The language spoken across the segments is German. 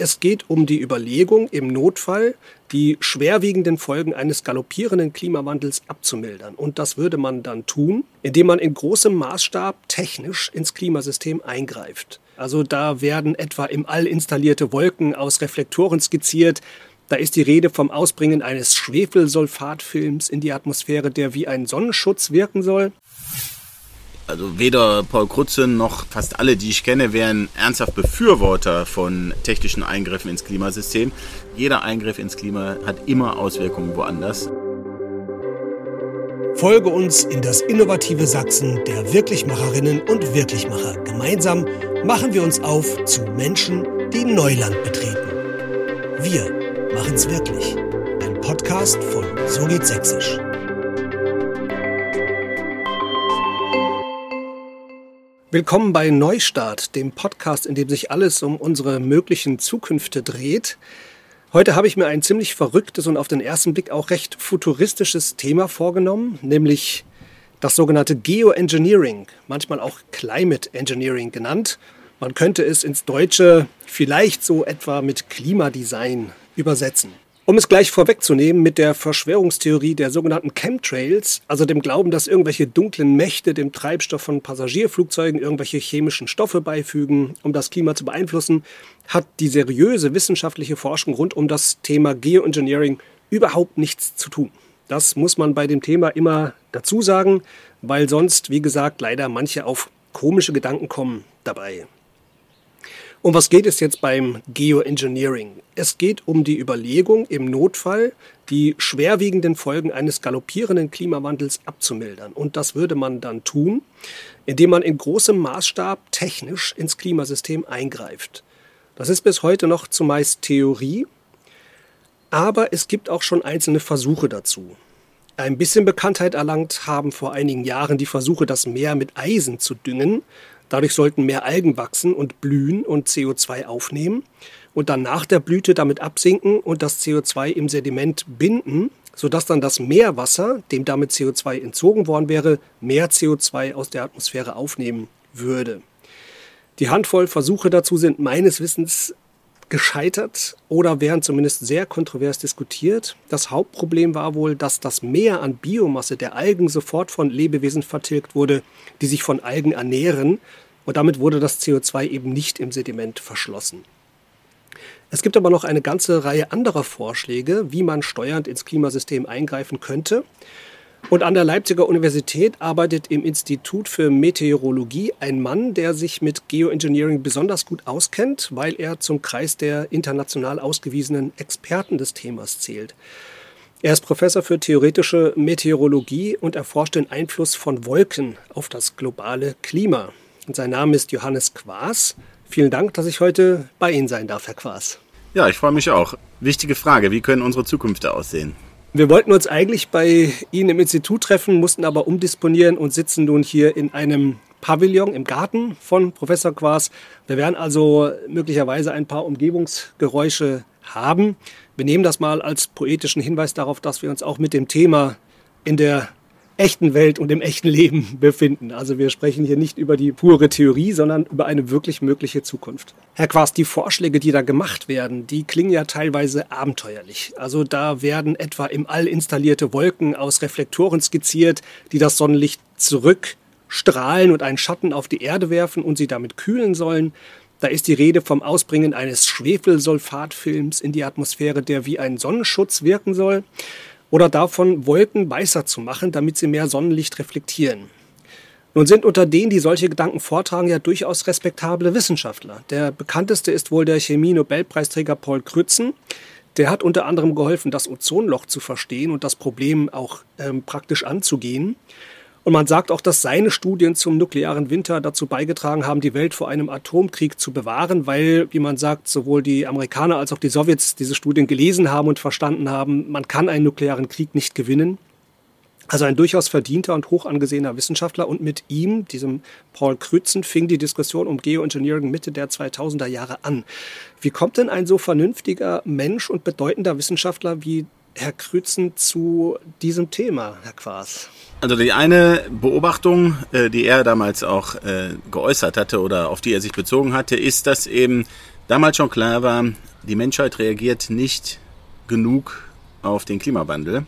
Es geht um die Überlegung, im Notfall die schwerwiegenden Folgen eines galoppierenden Klimawandels abzumildern. Und das würde man dann tun, indem man in großem Maßstab technisch ins Klimasystem eingreift. Also da werden etwa im All installierte Wolken aus Reflektoren skizziert. Da ist die Rede vom Ausbringen eines Schwefelsulfatfilms in die Atmosphäre, der wie ein Sonnenschutz wirken soll. Also weder Paul Krutzen noch fast alle, die ich kenne, wären ernsthaft Befürworter von technischen Eingriffen ins Klimasystem. Jeder Eingriff ins Klima hat immer Auswirkungen woanders. Folge uns in das innovative Sachsen der Wirklichmacherinnen und Wirklichmacher. Gemeinsam machen wir uns auf zu Menschen, die Neuland betreten. Wir machen's wirklich. Ein Podcast von So geht Sächsisch. Willkommen bei Neustart, dem Podcast, in dem sich alles um unsere möglichen Zukünfte dreht. Heute habe ich mir ein ziemlich verrücktes und auf den ersten Blick auch recht futuristisches Thema vorgenommen, nämlich das sogenannte Geoengineering, manchmal auch Climate Engineering genannt. Man könnte es ins Deutsche vielleicht so etwa mit Klimadesign übersetzen. Um es gleich vorwegzunehmen mit der Verschwörungstheorie der sogenannten Chemtrails, also dem Glauben, dass irgendwelche dunklen Mächte dem Treibstoff von Passagierflugzeugen irgendwelche chemischen Stoffe beifügen, um das Klima zu beeinflussen, hat die seriöse wissenschaftliche Forschung rund um das Thema Geoengineering überhaupt nichts zu tun. Das muss man bei dem Thema immer dazu sagen, weil sonst, wie gesagt, leider manche auf komische Gedanken kommen dabei. Um was geht es jetzt beim Geoengineering? Es geht um die Überlegung, im Notfall die schwerwiegenden Folgen eines galoppierenden Klimawandels abzumildern. Und das würde man dann tun, indem man in großem Maßstab technisch ins Klimasystem eingreift. Das ist bis heute noch zumeist Theorie, aber es gibt auch schon einzelne Versuche dazu. Ein bisschen Bekanntheit erlangt haben vor einigen Jahren die Versuche, das Meer mit Eisen zu düngen. Dadurch sollten mehr Algen wachsen und blühen und CO2 aufnehmen und dann nach der Blüte damit absinken und das CO2 im Sediment binden, sodass dann das Meerwasser, dem damit CO2 entzogen worden wäre, mehr CO2 aus der Atmosphäre aufnehmen würde. Die Handvoll Versuche dazu sind meines Wissens gescheitert oder werden zumindest sehr kontrovers diskutiert. Das Hauptproblem war wohl, dass das Meer an Biomasse der Algen sofort von Lebewesen vertilgt wurde, die sich von Algen ernähren und damit wurde das CO2 eben nicht im Sediment verschlossen. Es gibt aber noch eine ganze Reihe anderer Vorschläge, wie man steuernd ins Klimasystem eingreifen könnte. Und an der Leipziger Universität arbeitet im Institut für Meteorologie ein Mann, der sich mit Geoengineering besonders gut auskennt, weil er zum Kreis der international ausgewiesenen Experten des Themas zählt. Er ist Professor für theoretische Meteorologie und erforscht den Einfluss von Wolken auf das globale Klima. Und sein Name ist Johannes Quaas. Vielen Dank, dass ich heute bei Ihnen sein darf, Herr Quaas. Ja, ich freue mich auch. Wichtige Frage, wie können unsere Zukünfte aussehen? Wir wollten uns eigentlich bei Ihnen im Institut treffen, mussten aber umdisponieren und sitzen nun hier in einem Pavillon im Garten von Professor Quaas. Wir werden also möglicherweise ein paar Umgebungsgeräusche haben. Wir nehmen das mal als poetischen Hinweis darauf, dass wir uns auch mit dem Thema in der echten Welt und im echten Leben befinden. Also wir sprechen hier nicht über die pure Theorie, sondern über eine wirklich mögliche Zukunft. Herr Quast, die Vorschläge, die da gemacht werden, die klingen ja teilweise abenteuerlich. Also da werden etwa im All installierte Wolken aus Reflektoren skizziert, die das Sonnenlicht zurückstrahlen und einen Schatten auf die Erde werfen und sie damit kühlen sollen. Da ist die Rede vom Ausbringen eines Schwefelsulfatfilms in die Atmosphäre, der wie ein Sonnenschutz wirken soll oder davon, Wolken weißer zu machen, damit sie mehr Sonnenlicht reflektieren. Nun sind unter denen, die solche Gedanken vortragen, ja durchaus respektable Wissenschaftler. Der bekannteste ist wohl der Chemie-Nobelpreisträger Paul Krützen. Der hat unter anderem geholfen, das Ozonloch zu verstehen und das Problem auch ähm, praktisch anzugehen. Und man sagt auch, dass seine Studien zum nuklearen Winter dazu beigetragen haben, die Welt vor einem Atomkrieg zu bewahren, weil, wie man sagt, sowohl die Amerikaner als auch die Sowjets diese Studien gelesen haben und verstanden haben, man kann einen nuklearen Krieg nicht gewinnen. Also ein durchaus verdienter und hoch angesehener Wissenschaftler und mit ihm, diesem Paul Krützen, fing die Diskussion um Geoengineering Mitte der 2000er Jahre an. Wie kommt denn ein so vernünftiger Mensch und bedeutender Wissenschaftler wie Herr Krützen zu diesem Thema, Herr Quaas? Also die eine Beobachtung, äh, die er damals auch äh, geäußert hatte oder auf die er sich bezogen hatte, ist, dass eben damals schon klar war, Die Menschheit reagiert nicht genug auf den Klimawandel.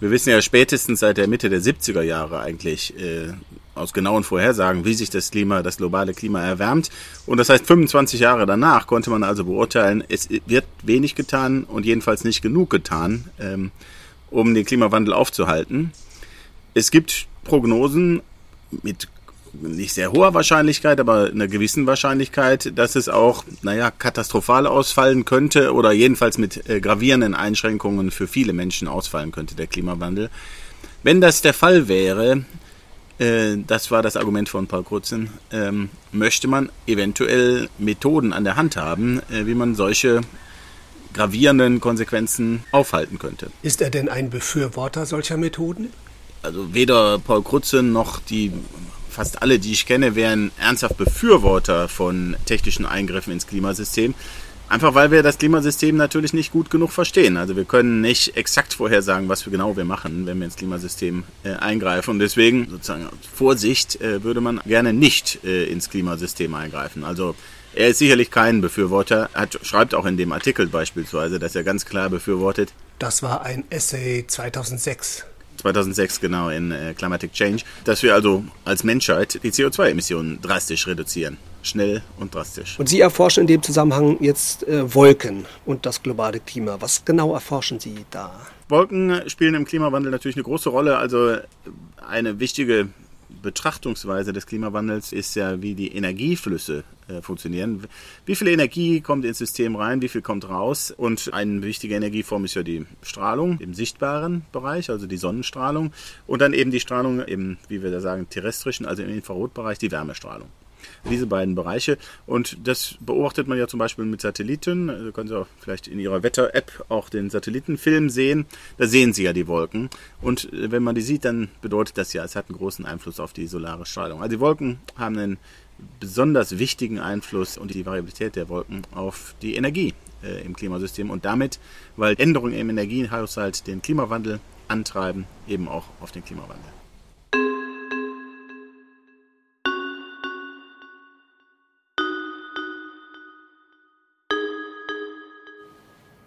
Wir wissen ja spätestens seit der Mitte der 70er Jahre eigentlich äh, aus genauen Vorhersagen, wie sich das Klima, das globale Klima erwärmt. Und das heißt, 25 Jahre danach konnte man also beurteilen, es wird wenig getan und jedenfalls nicht genug getan, ähm, um den Klimawandel aufzuhalten. Es gibt Prognosen mit nicht sehr hoher Wahrscheinlichkeit, aber einer gewissen Wahrscheinlichkeit, dass es auch, naja, katastrophal ausfallen könnte oder jedenfalls mit äh, gravierenden Einschränkungen für viele Menschen ausfallen könnte, der Klimawandel. Wenn das der Fall wäre, äh, das war das Argument von Paul Krutzen, ähm, möchte man eventuell Methoden an der Hand haben, äh, wie man solche gravierenden Konsequenzen aufhalten könnte. Ist er denn ein Befürworter solcher Methoden? Also weder Paul Krutzen noch die fast alle, die ich kenne, wären ernsthaft Befürworter von technischen Eingriffen ins Klimasystem. Einfach weil wir das Klimasystem natürlich nicht gut genug verstehen. Also wir können nicht exakt vorhersagen, was wir genau wir machen, wenn wir ins Klimasystem äh, eingreifen. Und deswegen sozusagen Vorsicht äh, würde man gerne nicht äh, ins Klimasystem eingreifen. Also er ist sicherlich kein Befürworter. Er hat, schreibt auch in dem Artikel beispielsweise, dass er ganz klar befürwortet. Das war ein Essay 2006. 2006 genau in äh, Climatic Change, dass wir also als Menschheit die CO2-Emissionen drastisch reduzieren. Schnell und drastisch. Und Sie erforschen in dem Zusammenhang jetzt äh, Wolken und das globale Klima. Was genau erforschen Sie da? Wolken spielen im Klimawandel natürlich eine große Rolle. Also eine wichtige Betrachtungsweise des Klimawandels ist ja, wie die Energieflüsse äh, funktionieren. Wie viel Energie kommt ins System rein, wie viel kommt raus? Und eine wichtige Energieform ist ja die Strahlung im sichtbaren Bereich, also die Sonnenstrahlung. Und dann eben die Strahlung im, wie wir da sagen, terrestrischen, also im Infrarotbereich, die Wärmestrahlung diese beiden Bereiche. Und das beobachtet man ja zum Beispiel mit Satelliten. Also können Sie auch vielleicht in Ihrer Wetter-App auch den Satellitenfilm sehen. Da sehen Sie ja die Wolken. Und äh, wenn man die sieht, dann bedeutet das ja, es hat einen großen Einfluss auf die solare Strahlung. Also die Wolken haben einen besonders wichtigen Einfluss und die Variabilität der Wolken auf die Energie äh, im Klimasystem und damit, weil Änderungen im Energiehaushalt den Klimawandel antreiben, eben auch auf den Klimawandel.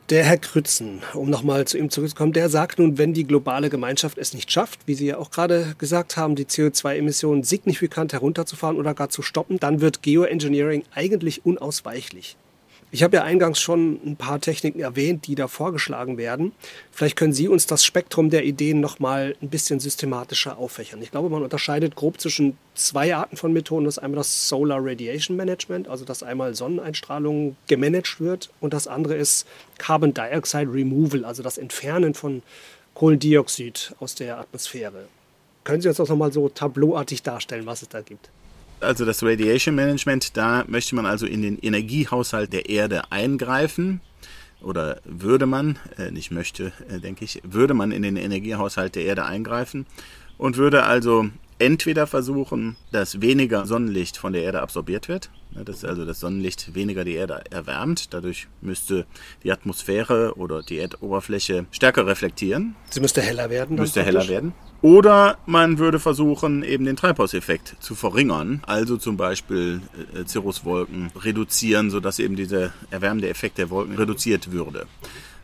Der Herr Krützen, um nochmal zu ihm zurückzukommen, der sagt nun, wenn die globale Gemeinschaft es nicht schafft, wie Sie ja auch gerade gesagt haben, die CO2-Emissionen signifikant herunterzufahren oder gar zu stoppen, dann wird Geoengineering eigentlich unausweichlich. Ich habe ja eingangs schon ein paar Techniken erwähnt, die da vorgeschlagen werden. Vielleicht können Sie uns das Spektrum der Ideen noch mal ein bisschen systematischer auffächern. Ich glaube, man unterscheidet grob zwischen zwei Arten von Methoden. Das ist einmal das Solar Radiation Management, also dass einmal Sonneneinstrahlung gemanagt wird und das andere ist Carbon Dioxide Removal, also das Entfernen von Kohlendioxid aus der Atmosphäre. Können Sie uns das noch mal so tableauartig darstellen, was es da gibt? Also das Radiation Management, da möchte man also in den Energiehaushalt der Erde eingreifen. Oder würde man, äh, nicht möchte, äh, denke ich, würde man in den Energiehaushalt der Erde eingreifen und würde also entweder versuchen, dass weniger Sonnenlicht von der Erde absorbiert wird, dass also das Sonnenlicht weniger die Erde erwärmt. Dadurch müsste die Atmosphäre oder die Erdoberfläche stärker reflektieren. Sie müsste heller werden. Müsste heller werden. Oder man würde versuchen, eben den Treibhauseffekt zu verringern, also zum Beispiel äh, Cirruswolken reduzieren, sodass eben dieser erwärmende Effekt der Wolken reduziert würde.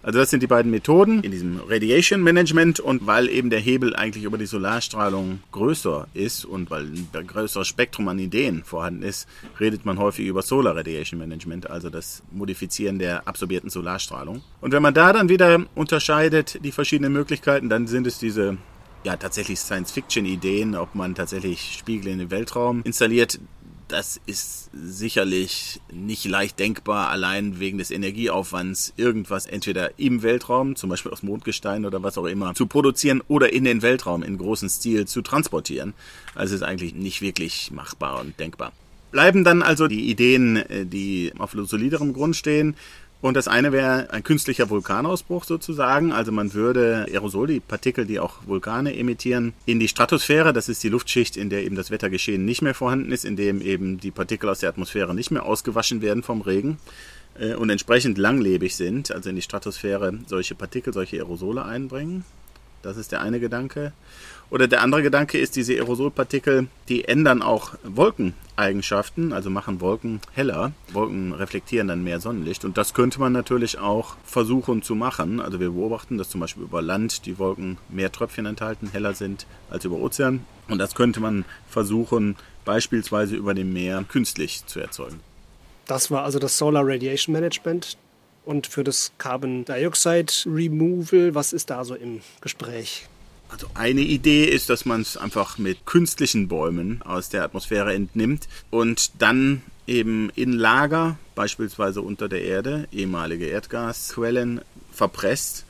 Also das sind die beiden Methoden in diesem Radiation Management und weil eben der Hebel eigentlich über die Solarstrahlung größer ist und weil ein größeres Spektrum an Ideen vorhanden ist, redet man häufig über Solar Radiation Management, also das Modifizieren der absorbierten Solarstrahlung. Und wenn man da dann wieder unterscheidet die verschiedenen Möglichkeiten, dann sind es diese ja tatsächlich Science-Fiction-Ideen, ob man tatsächlich Spiegel in den Weltraum installiert das ist sicherlich nicht leicht denkbar, allein wegen des Energieaufwands irgendwas entweder im Weltraum, zum Beispiel aus Mondgestein oder was auch immer, zu produzieren oder in den Weltraum in großem Stil zu transportieren. Also ist eigentlich nicht wirklich machbar und denkbar. Bleiben dann also die Ideen, äh, die auf soliderem Grund stehen, und das eine wäre ein künstlicher Vulkanausbruch sozusagen. Also man würde Aerosol, die Partikel, die auch Vulkane emittieren, in die Stratosphäre, das ist die Luftschicht, in der eben das Wettergeschehen nicht mehr vorhanden ist, in dem eben die Partikel aus der Atmosphäre nicht mehr ausgewaschen werden vom Regen äh, und entsprechend langlebig sind, also in die Stratosphäre solche Partikel, solche Aerosole einbringen. Das ist der eine Gedanke. Oder der andere Gedanke ist, diese Aerosolpartikel, die ändern auch Wolkeneigenschaften, also machen Wolken heller. Wolken reflektieren dann mehr Sonnenlicht. Und das könnte man natürlich auch versuchen zu machen. Also wir beobachten, dass zum Beispiel über Land die Wolken mehr Tröpfchen enthalten, heller sind als über Ozean. Und das könnte man versuchen, beispielsweise über dem Meer künstlich zu erzeugen. Das war also das Solar Radiation Management. Und für das Carbon Dioxide Removal, was ist da so im Gespräch? Also eine Idee ist, dass man es einfach mit künstlichen Bäumen aus der Atmosphäre entnimmt und dann eben in Lager, beispielsweise unter der Erde, ehemalige Erdgasquellen verpresst,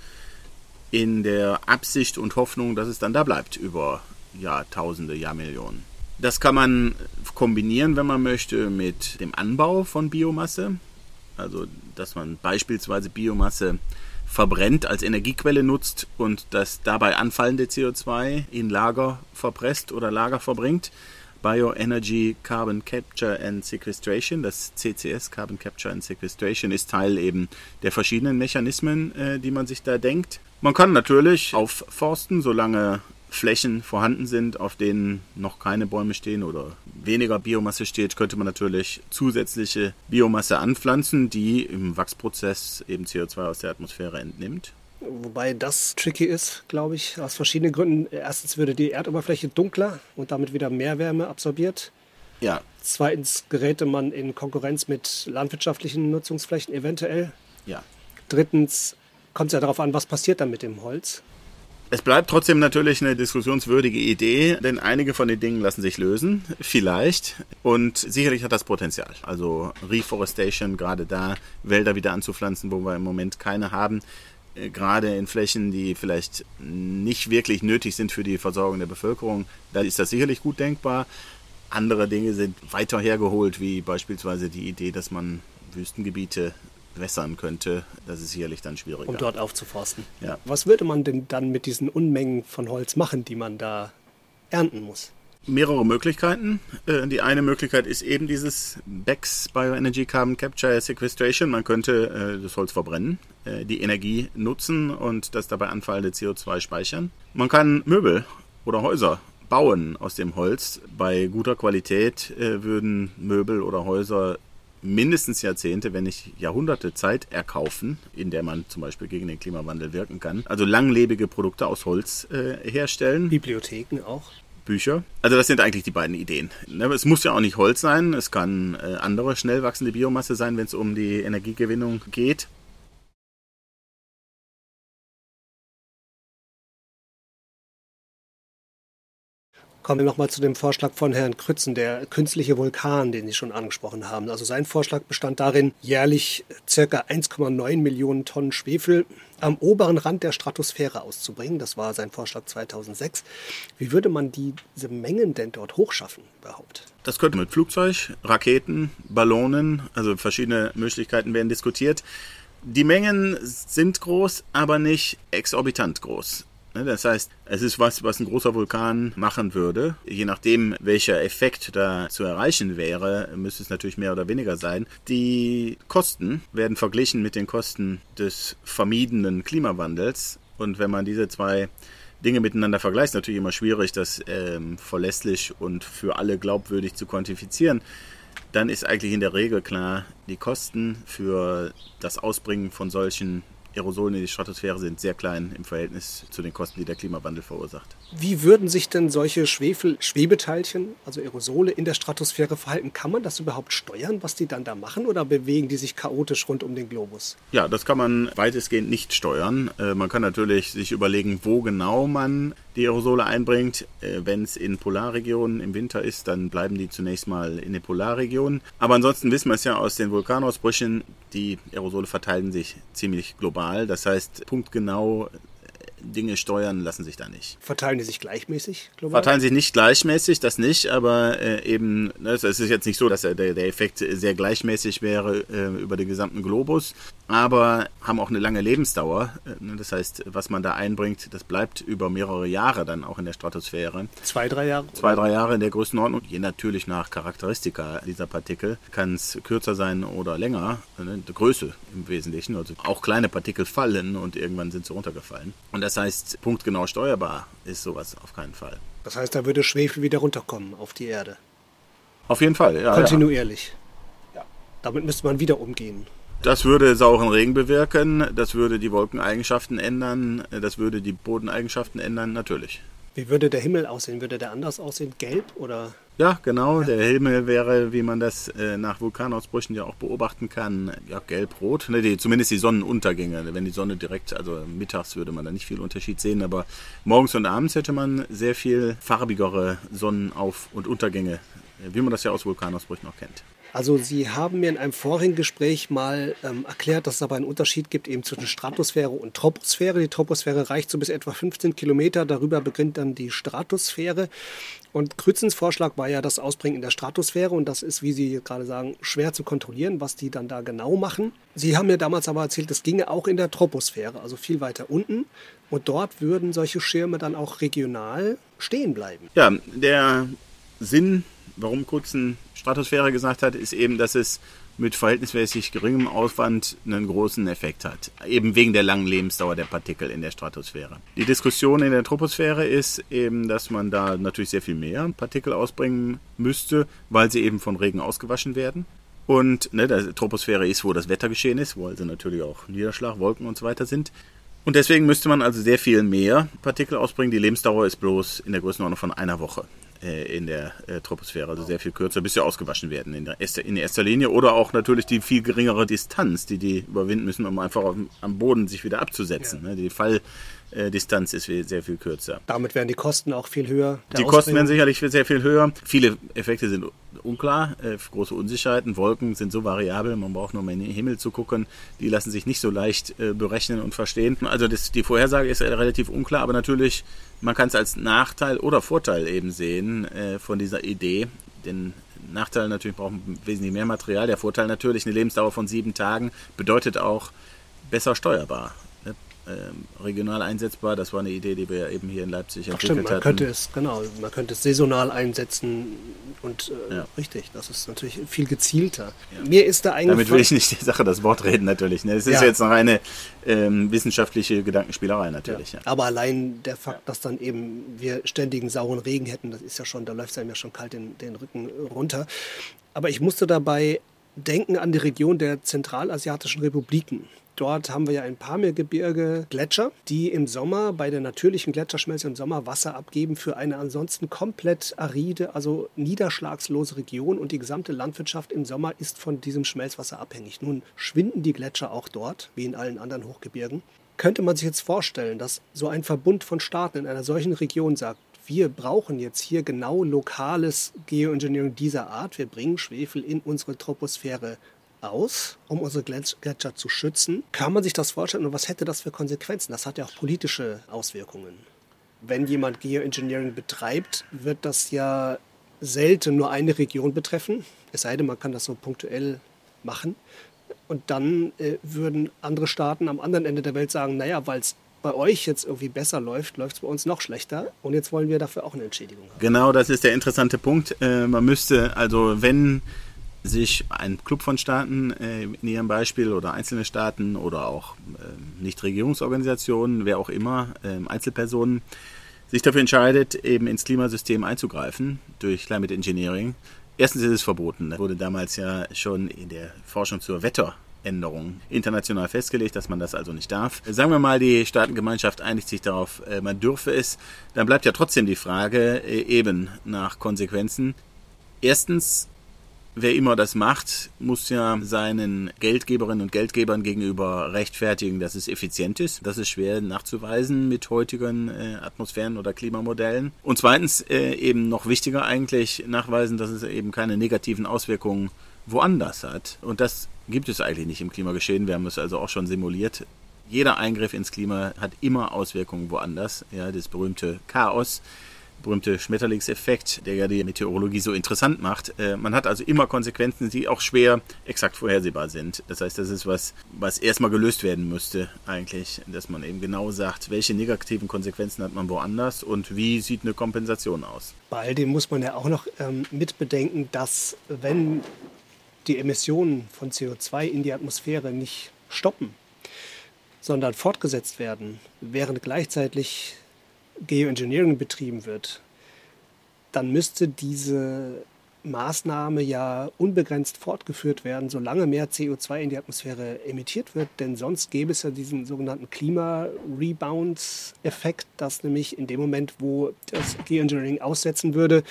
in der Absicht und Hoffnung, dass es dann da bleibt über Jahrtausende, Jahrmillionen. Das kann man kombinieren, wenn man möchte, mit dem Anbau von Biomasse. Also, dass man beispielsweise Biomasse verbrennt, als Energiequelle nutzt und das dabei anfallende CO2 in Lager verpresst oder Lager verbringt. Bioenergy Carbon Capture and Sequestration, das CCS Carbon Capture and Sequestration, ist Teil eben der verschiedenen Mechanismen, äh, die man sich da denkt. Man kann natürlich aufforsten, solange Flächen vorhanden sind, auf denen noch keine Bäume stehen oder weniger Biomasse steht, könnte man natürlich zusätzliche Biomasse anpflanzen, die im Wachsprozess eben CO2 aus der Atmosphäre entnimmt. Wobei das tricky ist, glaube ich, aus verschiedenen Gründen. Erstens würde die Erdoberfläche dunkler und damit wieder mehr Wärme absorbiert. Ja. Zweitens geräte man in Konkurrenz mit landwirtschaftlichen Nutzungsflächen eventuell. Ja. Drittens kommt es ja darauf an, was passiert dann mit dem Holz. Es bleibt trotzdem natürlich eine diskussionswürdige Idee, denn einige von den Dingen lassen sich lösen, vielleicht. Und sicherlich hat das Potenzial. Also Reforestation, gerade da Wälder wieder anzupflanzen, wo wir im Moment keine haben. Äh, gerade in Flächen, die vielleicht nicht wirklich nötig sind für die Versorgung der Bevölkerung, da ist das sicherlich gut denkbar. Andere Dinge sind weiter hergeholt, wie beispielsweise die Idee, dass man Wüstengebiete wässern könnte, das ist sicherlich dann schwieriger. Um dort aufzuforsten. Ja. Was würde man denn dann mit diesen Unmengen von Holz machen, die man da ernten muss? Mehrere Möglichkeiten. Äh, die eine Möglichkeit ist eben dieses BECS, Bioenergy Carbon Capture Sequestration. Man könnte äh, das Holz verbrennen, äh, die Energie nutzen und das dabei anfallende CO2 speichern. Man kann Möbel oder Häuser bauen aus dem Holz. Bei guter Qualität würden Möbel oder Häuser mindestens Jahrzehnte, wenn nicht Jahrhunderte Zeit erkaufen, in der man zum Beispiel gegen den Klimawandel wirken kann. Also langlebige Produkte aus Holz äh, herstellen. Bibliotheken auch. Bücher. Also das sind eigentlich die beiden Ideen. Ne, es muss ja auch nicht Holz sein, es kann äh, andere schnell wachsende Biomasse sein, wenn es um die Energiegewinnung geht. Kommen wir nochmal zu dem Vorschlag von Herrn Krützen, der künstliche Vulkan, den Sie schon angesprochen haben. Also sein Vorschlag bestand darin, jährlich ca. 1,9 Millionen Tonnen Schwefel am oberen Rand der Stratosphäre auszubringen. Das war sein Vorschlag 2006. Wie würde man diese Mengen denn dort hochschaffen überhaupt? Das könnte mit Flugzeug, Raketen, Ballonen, also verschiedene Möglichkeiten werden diskutiert. Die Mengen sind groß, aber nicht exorbitant groß. Ne, das heißt, es ist was, was ein großer Vulkan machen würde. Je nachdem, welcher Effekt da zu erreichen wäre, müsste es natürlich mehr oder weniger sein. Die Kosten werden verglichen mit den Kosten des vermiedenen Klimawandels. Und wenn man diese zwei Dinge miteinander vergleicht, ist natürlich immer schwierig, das ähm, verlässlich und für alle glaubwürdig zu quantifizieren. Dann ist eigentlich in der Regel klar, die Kosten für das Ausbringen von solchen Aerosolen in die Stratosphäre sind sehr klein im Verhältnis zu den Kosten, die der Klimawandel verursacht. Wie würden sich denn solche Schwefel-Schwebeteilchen, also Aerosole, in der Stratosphäre verhalten? Kann man das überhaupt steuern, was die dann da machen, oder bewegen die sich chaotisch rund um den Globus? Ja, das kann man weitestgehend nicht steuern. Äh, man kann natürlich sich überlegen, wo genau man die Aerosole einbringt. Äh, Wenn es in Polarregionen im Winter ist, dann bleiben die zunächst mal in den Polarregionen. Aber ansonsten wissen wir es ja aus den Vulkanausbrüchen, die Aerosole verteilen sich ziemlich global. Das heißt, punktgenau Dinge steuern lassen sich da nicht. Verteilen die sich gleichmäßig global? Verteilen sich nicht gleichmäßig, das nicht, aber äh, eben, ne, es ist jetzt nicht so, dass der, der Effekt sehr gleichmäßig wäre äh, über den gesamten Globus, aber haben auch eine lange Lebensdauer. Äh, ne, das heißt, was man da einbringt, das bleibt über mehrere Jahre dann auch in der Stratosphäre. Zwei, drei Jahre? Zwei, drei Jahre in der Größenordnung. Je natürlich nach Charakteristika dieser Partikel kann es kürzer sein oder länger. Ne, die Größe im Wesentlichen. Also auch kleine Partikel fallen und irgendwann sind sie runtergefallen. Und das Das heißt, punktgenau steuerbar ist sowas auf keinen Fall. Das heißt, da würde Schwefel wieder runterkommen auf die Erde. Auf jeden Fall, ja. Kontinuierlich. Ja. Damit müsste man wieder umgehen. Das würde sauren Regen bewirken, das würde die Wolkeneigenschaften ändern, das würde die Bodeneigenschaften ändern, natürlich. Wie würde der Himmel aussehen? Würde der anders aussehen? Gelb oder? Ja, genau. Ja. Der Himmel wäre, wie man das äh, nach Vulkanausbrüchen ja auch beobachten kann, ja, gelb-rot. Ne, die, zumindest die Sonnenuntergänge. Wenn die Sonne direkt, also mittags würde man da nicht viel Unterschied sehen, aber morgens und abends hätte man sehr viel farbigere Sonnenauf- und Untergänge, wie man das ja aus Vulkanausbrüchen auch kennt. Also Sie haben mir in einem vorigen Gespräch mal ähm, erklärt, dass es aber einen Unterschied gibt eben zwischen Stratosphäre und Troposphäre. Die Troposphäre reicht so bis etwa 15 Kilometer, darüber beginnt dann die Stratosphäre. Und Krützens Vorschlag war ja das Ausbringen in der Stratosphäre und das ist, wie Sie gerade sagen, schwer zu kontrollieren, was die dann da genau machen. Sie haben mir damals aber erzählt, das ginge auch in der Troposphäre, also viel weiter unten. Und dort würden solche Schirme dann auch regional stehen bleiben. Ja, der Sinn warum Kutzen Stratosphäre gesagt hat, ist eben, dass es mit verhältnismäßig geringem Aufwand einen großen Effekt hat. Eben wegen der langen Lebensdauer der Partikel in der Stratosphäre. Die Diskussion in der Troposphäre ist eben, dass man da natürlich sehr viel mehr Partikel ausbringen müsste, weil sie eben von Regen ausgewaschen werden. Und ne, der Troposphäre ist, wo das Wetter geschehen ist, wo also natürlich auch Niederschlag, Wolken und so weiter sind. Und deswegen müsste man also sehr viel mehr Partikel ausbringen. Die Lebensdauer ist bloß in der Größenordnung von einer Woche. Äh, in der äh, Troposphäre, also sehr viel kürzer, bis sie ausgewaschen werden in, der erster, in erster Linie. Oder auch natürlich die viel geringere Distanz, die die überwinden müssen, um einfach auf, am Boden sich wieder abzusetzen. Ja. Ne? Die Falldistanz ist sehr viel kürzer. Damit wären die Kosten auch viel höher. Die Kosten wären sicherlich sehr viel höher. Viele Effekte sind unklar, äh, große Unsicherheiten. Wolken sind so variabel, man braucht nur mal in den Himmel zu gucken. Die lassen sich nicht so leicht äh, berechnen und verstehen. Also das, die Vorhersage ist relativ unklar, aber natürlich, man kann es als Nachteil oder Vorteil eben sehen äh, von dieser Idee. Den Nachteil natürlich brauchen wesentlich mehr Material. Der Vorteil natürlich, eine Lebensdauer von sieben Tagen bedeutet auch besser steuerbar regional einsetzbar. Das war eine Idee, die wir eben hier in Leipzig Ach, entwickelt stimmt, man hatten. Könnte es, genau, man könnte es saisonal einsetzen und äh, ja. richtig, das ist natürlich viel gezielter. Ja. Mir ist da Damit will ich nicht die Sache das Wort reden natürlich. Ne? Es ist ja. jetzt noch eine ähm, wissenschaftliche Gedankenspielerei natürlich. Aber allein der Fakt, dass dann eben wir ständigen sauren Regen hätten, das ist ja schon, da läuft es einem ja schon kalt den, den Rücken runter. Aber ich musste dabei denken an die Region der zentralasiatischen Republiken. Dort haben wir ja ein paar mehr Gebirge, Gletscher, die im Sommer bei der natürlichen Gletscherschmelze im Sommer Wasser abgeben für eine ansonsten komplett aride, also niederschlagslose Region und die gesamte Landwirtschaft im Sommer ist von diesem Schmelzwasser abhängig. Nun schwinden die Gletscher auch dort, wie in allen anderen Hochgebirgen. Könnte man sich jetzt vorstellen, dass so ein Verbund von Staaten in einer solchen Region sagt, wir brauchen jetzt hier genau lokales Geoengineering dieser Art. Wir bringen Schwefel in unsere Troposphäre aus, um unsere Gletscher zu schützen. Kann man sich das vorstellen und was hätte das für Konsequenzen? Das hat ja auch politische Auswirkungen. Wenn jemand Geoengineering betreibt, wird das ja selten nur eine Region betreffen, es sei denn, man kann das so punktuell machen. Und dann äh, würden andere Staaten am anderen Ende der Welt sagen, naja, weil es bei euch jetzt irgendwie besser läuft, läuft es bei uns noch schlechter. Und jetzt wollen wir dafür auch eine Entschädigung haben. Genau, das ist der interessante Punkt. Äh, man müsste, also wenn sich ein Club von Staaten äh, in ihrem Beispiel oder einzelne Staaten oder auch äh, Nichtregierungsorganisationen, wer auch immer, äh, Einzelpersonen, sich dafür entscheidet, eben ins Klimasystem einzugreifen durch Climate Engineering. Erstens ist es verboten. Das wurde damals ja schon in der Forschung zur Wetteränderung international festgelegt, dass man das also nicht darf. Sagen wir mal, die Staatengemeinschaft einigt sich darauf, äh, man dürfe es. Dann bleibt ja trotzdem die Frage äh, eben nach Konsequenzen. Erstens Wer immer das macht, muss ja seinen Geldgeberinnen und Geldgebern gegenüber rechtfertigen, dass es effizient ist. Das ist schwer nachzuweisen mit heutigen äh, Atmosphären- oder Klimamodellen. Und zweitens eben noch wichtiger eigentlich nachweisen, dass es eben keine negativen Auswirkungen woanders hat. Und das gibt es eigentlich nicht im Klimageschehen. Wir haben es also auch schon simuliert. Jeder Eingriff ins Klima hat immer Auswirkungen woanders. Ja, das berühmte Chaos berühmte Schmetterlingseffekt, der ja die Meteorologie so interessant macht. Äh, man hat also immer Konsequenzen, die auch schwer exakt vorhersehbar sind. Das heißt, das ist was, was erstmal gelöst werden müsste eigentlich, dass man eben genau sagt, welche negativen Konsequenzen hat man woanders und wie sieht eine Kompensation aus. Bei all dem muss man ja auch noch ähm, mitbedenken, dass wenn die Emissionen von CO2 in die Atmosphäre nicht stoppen, sondern fortgesetzt werden, während gleichzeitig Geoengineering betrieben wird, dann müsste diese Maßnahme ja unbegrenzt fortgeführt werden, solange mehr CO2 in die Atmosphäre emittiert wird. Denn sonst gäbe es ja diesen sogenannten Klima-Rebound-Effekt, dass nämlich in dem Moment, wo das Geoengineering aussetzen würde,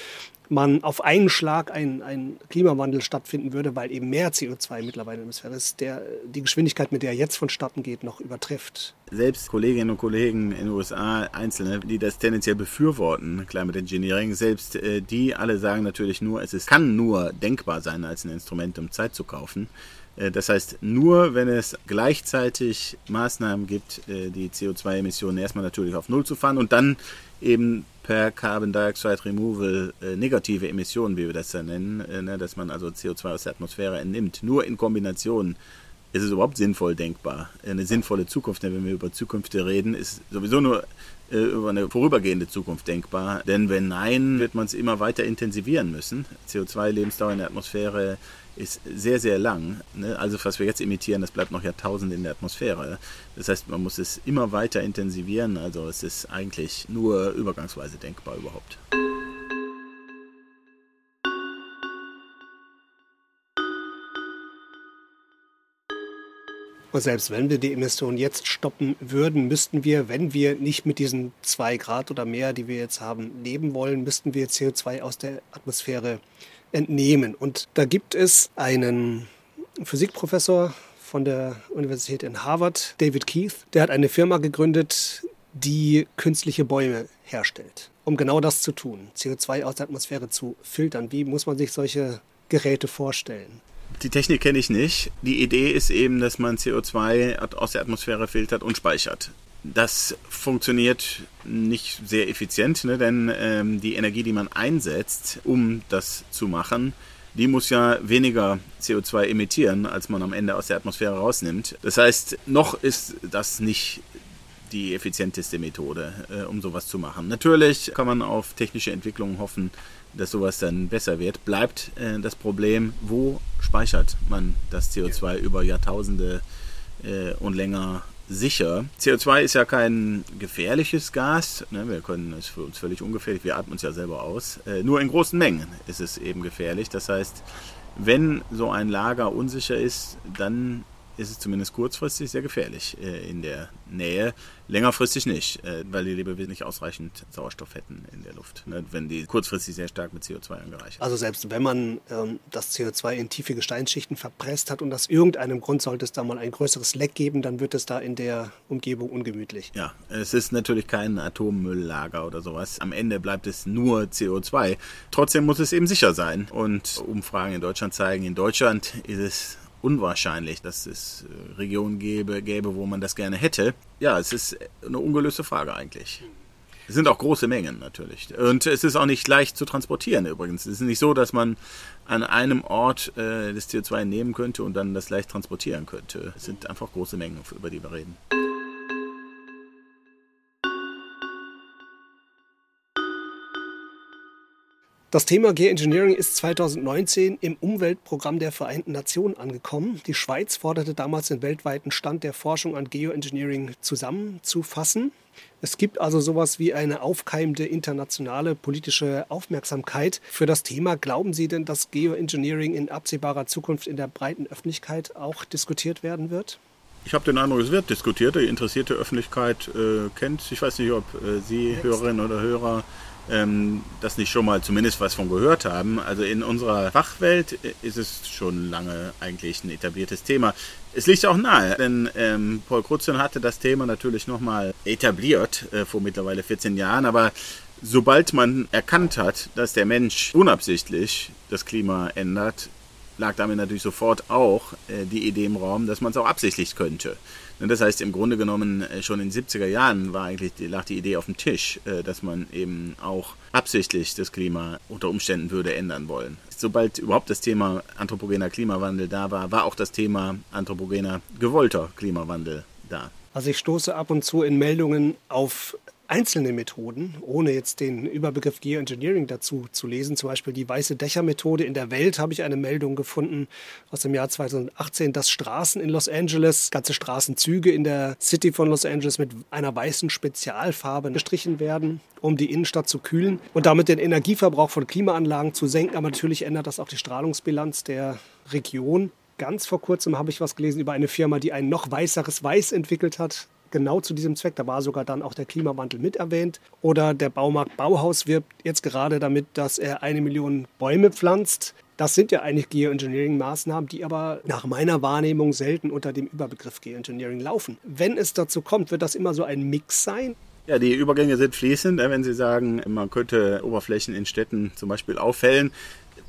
man auf einen Schlag ein, ein Klimawandel stattfinden würde, weil eben mehr CO2 mittlerweile in der Atmosphäre ist, der die Geschwindigkeit, mit der er jetzt vonstatten geht, noch übertrifft. Selbst Kolleginnen und Kollegen in den USA, Einzelne, die das tendenziell befürworten, Climate Engineering, selbst äh, die alle sagen natürlich nur, es ist, kann nur denkbar sein als ein Instrument, um Zeit zu kaufen. Äh, das heißt, nur wenn es gleichzeitig Maßnahmen gibt, äh, die CO2-Emissionen erstmal natürlich auf Null zu fahren und dann eben per Carbon Dioxide Removal äh, negative Emissionen, wie wir das ja nennen, ne, dass man also CO2 aus der Atmosphäre entnimmt. Nur in Kombination ist es überhaupt sinnvoll denkbar. Eine sinnvolle Zukunft, wenn wir über Zukünfte reden, ist sowieso nur äh, über eine vorübergehende Zukunft denkbar. Denn wenn nein, wird man es immer weiter intensivieren müssen. CO2-Lebensdauer in der Atmosphäre ist sehr, sehr lang. Ne? Also was wir jetzt emittieren, das bleibt noch Jahrtausende in der Atmosphäre. Das heißt, man muss es immer weiter intensivieren. Also es ist eigentlich nur übergangsweise denkbar überhaupt. Und selbst wenn wir die Emissionen jetzt stoppen würden, müssten wir, wenn wir nicht mit diesen zwei Grad oder mehr, die wir jetzt haben, leben wollen, müssten wir CO2 aus der Atmosphäre entnehmen. Und da gibt es einen Physikprofessor von der Universität in Harvard, David Keith, der hat eine Firma gegründet, die künstliche Bäume herstellt, um genau das zu tun, CO2 aus der Atmosphäre zu filtern. Wie muss man sich solche Geräte vorstellen? Die Technik kenne ich nicht. Die Idee ist eben, dass man CO2 aus der Atmosphäre filtert und speichert. Das funktioniert nicht sehr effizient, ne? denn ähm, die Energie, die man einsetzt, um das zu machen, die muss ja weniger CO2 emittieren, als man am Ende aus der Atmosphäre rausnimmt. Das heißt, noch ist das nicht die effizienteste Methode, äh, um sowas zu machen. Natürlich kann man auf technische Entwicklungen hoffen, dass sowas dann besser wird. Bleibt äh, das Problem, wo speichert man das CO2 über Jahrtausende äh, und länger sicher. CO2 ist ja kein gefährliches Gas. Ne? Wir können es für uns völlig ungefährlich. Wir atmen es ja selber aus. Äh, nur in großen Mengen ist es eben gefährlich. Das heißt, wenn so ein Lager unsicher ist, dann ist es zumindest kurzfristig sehr gefährlich äh, in der Nähe. Längerfristig nicht, äh, weil die Lebewesen nicht ausreichend Sauerstoff hätten in der Luft, ne, wenn die kurzfristig sehr stark mit CO2 angereichert Also selbst wenn man ähm, das CO2 in tiefe Gesteinsschichten verpresst hat und aus irgendeinem Grund sollte es da mal ein größeres Leck geben, dann wird es da in der Umgebung ungemütlich. Ja, es ist natürlich kein Atommülllager oder sowas. Am Ende bleibt es nur CO2. Trotzdem muss es eben sicher sein. Und Umfragen in Deutschland zeigen, in Deutschland ist es unwahrscheinlich, dass es äh, Regionen gäbe, gäbe, wo man das gerne hätte. Ja, es ist eine ungelöste Frage eigentlich. Es sind auch große Mengen natürlich. Und es ist auch nicht leicht zu transportieren übrigens. Es ist nicht so, dass man an einem Ort äh, das CO2 nehmen könnte und dann das leicht transportieren könnte. Es sind einfach große Mengen, über die wir reden. Das Thema Geoengineering ist 2019 im Umweltprogramm der Vereinten Nationen angekommen. Die Schweiz forderte damals den weltweiten Stand der Forschung an Geoengineering zusammenzufassen. Es gibt also sowas wie eine aufkeimende internationale politische Aufmerksamkeit für das Thema. Glauben Sie denn, dass Geoengineering in absehbarer Zukunft in der breiten Öffentlichkeit auch diskutiert werden wird? Ich habe den Eindruck, es wird diskutiert. Die interessierte Öffentlichkeit äh, kennt. Ich weiß nicht, ob äh, Sie, Hörerinnen oder Hörer, ähm, das nicht schon mal zumindest was von gehört haben. Also in unserer Fachwelt ist es schon lange eigentlich ein etabliertes Thema. Es liegt auch nahe, denn ähm, Paul Krutzen hatte das Thema natürlich nochmal etabliert äh, vor mittlerweile 14 Jahren, aber sobald man erkannt hat, dass der Mensch unabsichtlich das Klima ändert, lag damit natürlich sofort auch äh, die Idee im Raum, dass man es auch absichtlich könnte. Das heißt, im Grunde genommen äh, schon in den 70er Jahren war eigentlich, lag die Idee auf dem Tisch, äh, dass man eben auch absichtlich das Klima unter Umständen würde ändern wollen. Sobald überhaupt das Thema anthropogener Klimawandel da war, war auch das Thema anthropogener gewollter Klimawandel da. Also ich stoße ab und zu in Meldungen auf einzelne Methoden, ohne jetzt den Überbegriff Geoengineering dazu zu lesen. Zum Beispiel die weiße Dächermethode. In der Welt habe ich eine Meldung gefunden aus dem Jahr 2018, dass Straßen in Los Angeles, ganze Straßenzüge in der City von Los Angeles mit einer weißen Spezialfarbe gestrichen werden, um die Innenstadt zu kühlen und damit den Energieverbrauch von Klimaanlagen zu senken. Aber natürlich ändert das auch die Strahlungsbilanz der Region. Ganz vor kurzem habe ich was gelesen über eine Firma, die ein noch weißeres Weiß entwickelt hat genau zu diesem Zweck. Da war sogar dann auch der Klimawandel mit erwähnt. Oder der Baumarkt Bauhaus wirbt jetzt gerade damit, dass er eine Million Bäume pflanzt. Das sind ja eigentlich Geoengineering-Maßnahmen, die aber nach meiner Wahrnehmung selten unter dem Überbegriff Geoengineering laufen. Wenn es dazu kommt, wird das immer so ein Mix sein. Ja, die Übergänge sind fließend. Wenn Sie sagen, man könnte Oberflächen in Städten zum Beispiel auffällen,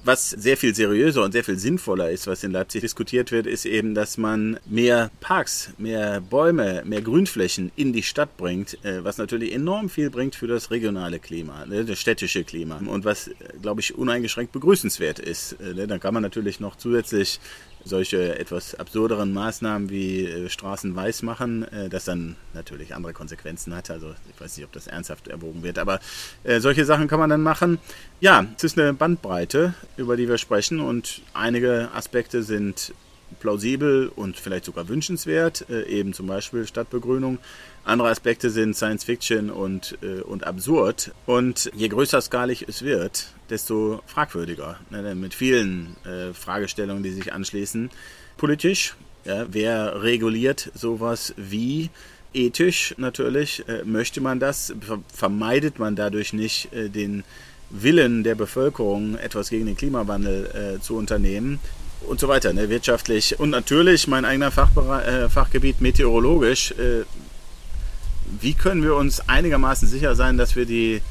was sehr viel seriöser und sehr viel sinnvoller ist, was in Leipzig diskutiert wird, ist eben, dass man mehr Parks, mehr Bäume, mehr Grünflächen in die Stadt bringt, äh, was natürlich enorm viel bringt für das regionale Klima, ne, das städtische Klima und was, äh, glaube ich, uneingeschränkt begrüßenswert ist. Äh, ne, dann kann man natürlich noch zusätzlich solche etwas absurderen Maßnahmen wie äh, Straßen weiß machen, äh, das dann natürlich andere Konsequenzen hat. Also ich weiß nicht, ob das ernsthaft erwogen wird, aber äh, solche Sachen kann man dann machen. Ja, es ist eine Bandbreite, über die wir sprechen und einige Aspekte sind plausibel und vielleicht sogar wünschenswert, eben zum Beispiel Stadtbegrünung. Andere Aspekte sind Science Fiction und, äh, und absurd. Und je größer skalig es wird, desto fragwürdiger. Ne? Mit vielen äh, Fragestellungen, die sich anschließen. Politisch, ja, wer reguliert sowas wie? Ethisch natürlich, äh, möchte man das? Vermeidet man dadurch nicht äh, den Willen der Bevölkerung, etwas gegen den Klimawandel äh, zu unternehmen? und so weiter, ne, wirtschaftlich. Und natürlich mein eigener Fachbereich, äh, Fachgebiet meteorologisch. Äh, wie können wir uns einigermaßen sicher sein, dass wir die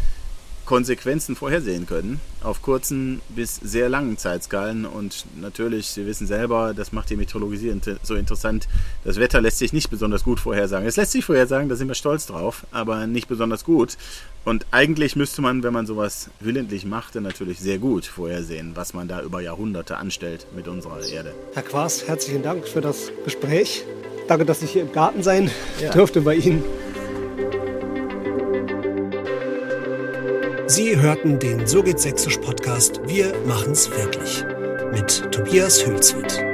Konsequenzen vorhersehen können, auf kurzen bis sehr langen Zeitskalen. Und natürlich, Sie wissen selber, das macht die Meteorologie so interessant. Das Wetter lässt sich nicht besonders gut vorhersagen. Es lässt sich vorhersagen, da sind wir stolz drauf, aber nicht besonders gut. Und eigentlich müsste man, wenn man sowas willentlich machte, natürlich sehr gut vorhersehen, was man da über Jahrhunderte anstellt mit unserer Erde. Herr Quas, herzlichen Dank für das Gespräch. Danke, dass ich hier im Garten sein ja. durfte bei Ihnen. Sie hörten den So geht Sächsisch Podcast Wir machen's wirklich mit Tobias Hülswit.